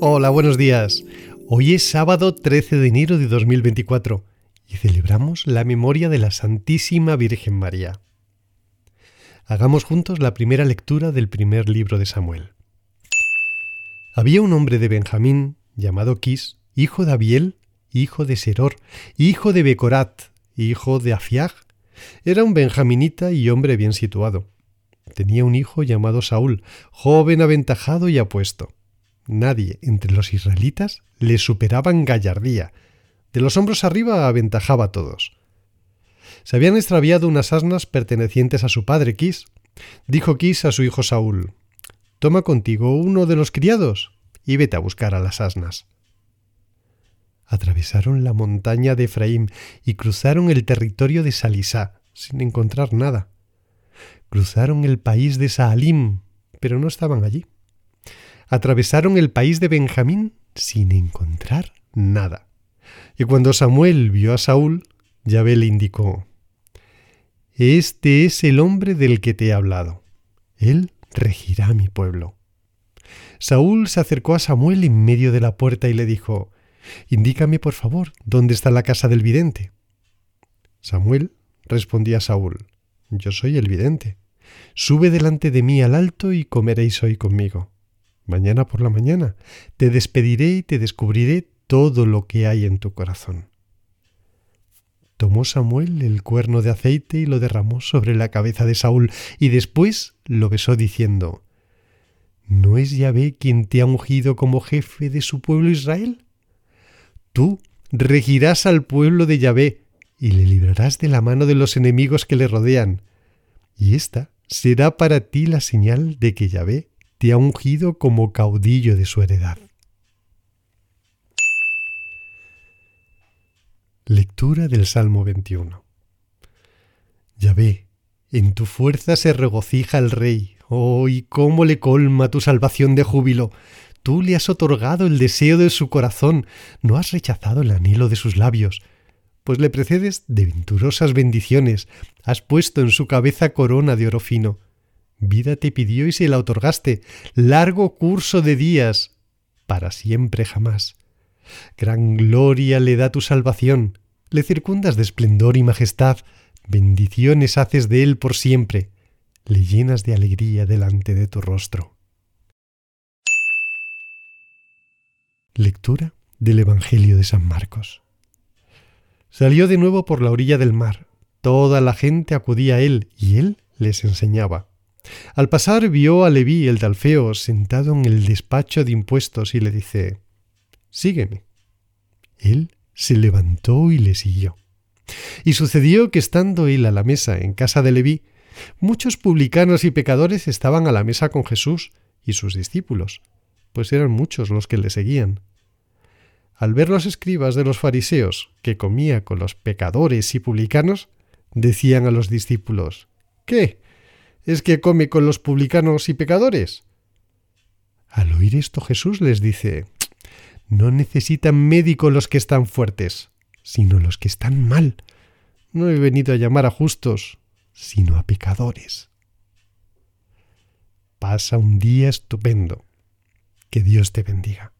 Hola, buenos días. Hoy es sábado 13 de enero de 2024 y celebramos la memoria de la Santísima Virgen María. Hagamos juntos la primera lectura del primer libro de Samuel. Había un hombre de Benjamín llamado Quis, hijo de Abiel, hijo de Seror, hijo de Becorat, hijo de Afiag. Era un benjaminita y hombre bien situado. Tenía un hijo llamado Saúl, joven aventajado y apuesto Nadie entre los israelitas le superaba en gallardía. De los hombros arriba aventajaba a todos. Se habían extraviado unas asnas pertenecientes a su padre Quis. Dijo Quis a su hijo Saúl, Toma contigo uno de los criados y vete a buscar a las asnas. Atravesaron la montaña de Efraín y cruzaron el territorio de Salisá, sin encontrar nada. Cruzaron el país de Saalim, pero no estaban allí atravesaron el país de Benjamín sin encontrar nada. Y cuando Samuel vio a Saúl, Yahvé le indicó, Este es el hombre del que te he hablado. Él regirá mi pueblo. Saúl se acercó a Samuel en medio de la puerta y le dijo, Indícame, por favor, dónde está la casa del vidente. Samuel respondía a Saúl, Yo soy el vidente. Sube delante de mí al alto y comeréis hoy conmigo mañana por la mañana. Te despediré y te descubriré todo lo que hay en tu corazón. Tomó Samuel el cuerno de aceite y lo derramó sobre la cabeza de Saúl, y después lo besó diciendo, ¿No es Yahvé quien te ha ungido como jefe de su pueblo Israel? Tú regirás al pueblo de Yahvé y le librarás de la mano de los enemigos que le rodean. Y esta será para ti la señal de que Yahvé te ha ungido como caudillo de su heredad. Lectura del Salmo 21. Ya ve, en tu fuerza se regocija el Rey. Oh, y cómo le colma tu salvación de júbilo. Tú le has otorgado el deseo de su corazón, no has rechazado el anhelo de sus labios, pues le precedes de venturosas bendiciones, has puesto en su cabeza corona de oro fino. Vida te pidió y se la otorgaste, largo curso de días, para siempre jamás. Gran gloria le da tu salvación, le circundas de esplendor y majestad, bendiciones haces de él por siempre, le llenas de alegría delante de tu rostro. Lectura del Evangelio de San Marcos. Salió de nuevo por la orilla del mar. Toda la gente acudía a él y él les enseñaba. Al pasar vio a Leví el de sentado en el despacho de impuestos y le dice Sígueme. Él se levantó y le siguió. Y sucedió que estando él a la mesa en casa de Leví, muchos publicanos y pecadores estaban a la mesa con Jesús y sus discípulos, pues eran muchos los que le seguían. Al ver los escribas de los fariseos que comía con los pecadores y publicanos, decían a los discípulos ¿Qué? es que come con los publicanos y pecadores? Al oír esto Jesús les dice, no necesitan médico los que están fuertes, sino los que están mal. No he venido a llamar a justos, sino a pecadores. Pasa un día estupendo. Que Dios te bendiga.